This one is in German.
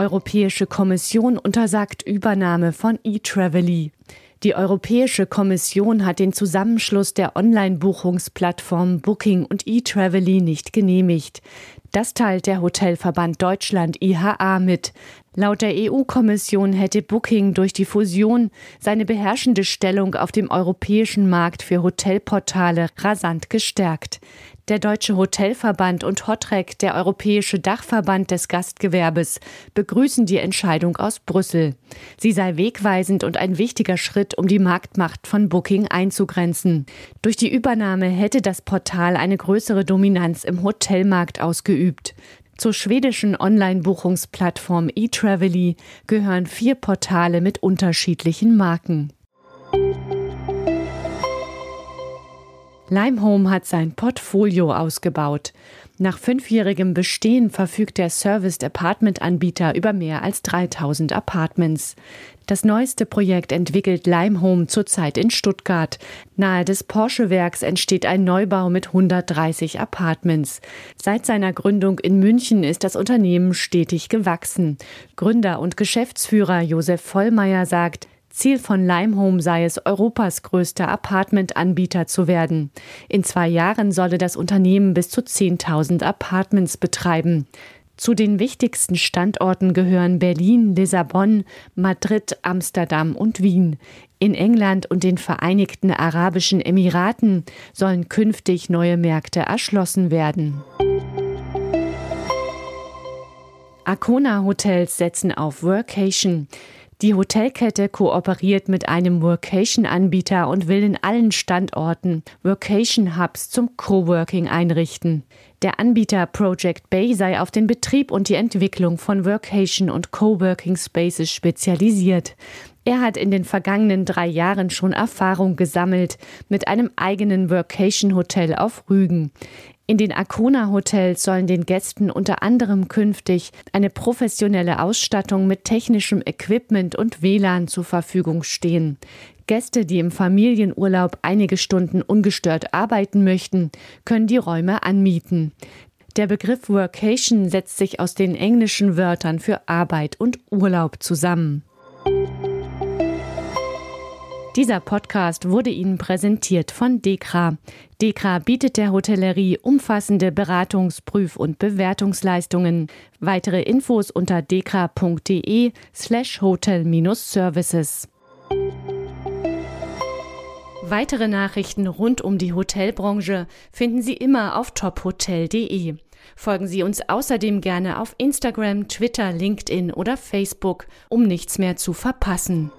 Europäische Kommission untersagt Übernahme von eTravely. Die Europäische Kommission hat den Zusammenschluss der Online-Buchungsplattformen Booking und eTravely nicht genehmigt. Das teilt der Hotelverband Deutschland IHA mit. Laut der EU-Kommission hätte Booking durch die Fusion seine beherrschende Stellung auf dem europäischen Markt für Hotelportale rasant gestärkt. Der Deutsche Hotelverband und Hotrec, der Europäische Dachverband des Gastgewerbes, begrüßen die Entscheidung aus Brüssel. Sie sei wegweisend und ein wichtiger Schritt, um die Marktmacht von Booking einzugrenzen. Durch die Übernahme hätte das Portal eine größere Dominanz im Hotelmarkt ausgeübt. Zur schwedischen Online-Buchungsplattform eTravely gehören vier Portale mit unterschiedlichen Marken. Limehome hat sein Portfolio ausgebaut. Nach fünfjährigem Bestehen verfügt der Serviced Apartment Anbieter über mehr als 3000 Apartments. Das neueste Projekt entwickelt Limehome zurzeit in Stuttgart. Nahe des Porsche-Werks entsteht ein Neubau mit 130 Apartments. Seit seiner Gründung in München ist das Unternehmen stetig gewachsen. Gründer und Geschäftsführer Josef Vollmeier sagt, Ziel von Limehome sei es, Europas größter Apartment-Anbieter zu werden. In zwei Jahren solle das Unternehmen bis zu 10.000 Apartments betreiben. Zu den wichtigsten Standorten gehören Berlin, Lissabon, Madrid, Amsterdam und Wien. In England und den Vereinigten Arabischen Emiraten sollen künftig neue Märkte erschlossen werden. Arcona Hotels setzen auf Workation. Die Hotelkette kooperiert mit einem Workation-Anbieter und will in allen Standorten Workation-Hubs zum Coworking einrichten. Der Anbieter Project Bay sei auf den Betrieb und die Entwicklung von Workation und Coworking Spaces spezialisiert. Er hat in den vergangenen drei Jahren schon Erfahrung gesammelt mit einem eigenen Workation-Hotel auf Rügen. In den Arcona Hotels sollen den Gästen unter anderem künftig eine professionelle Ausstattung mit technischem Equipment und WLAN zur Verfügung stehen. Gäste, die im Familienurlaub einige Stunden ungestört arbeiten möchten, können die Räume anmieten. Der Begriff Workation setzt sich aus den englischen Wörtern für Arbeit und Urlaub zusammen. Dieser Podcast wurde Ihnen präsentiert von Dekra. Dekra bietet der Hotellerie umfassende Beratungs-, Prüf- und Bewertungsleistungen. Weitere Infos unter dekra.de slash hotel-services. Weitere Nachrichten rund um die Hotelbranche finden Sie immer auf tophotel.de. Folgen Sie uns außerdem gerne auf Instagram, Twitter, LinkedIn oder Facebook, um nichts mehr zu verpassen.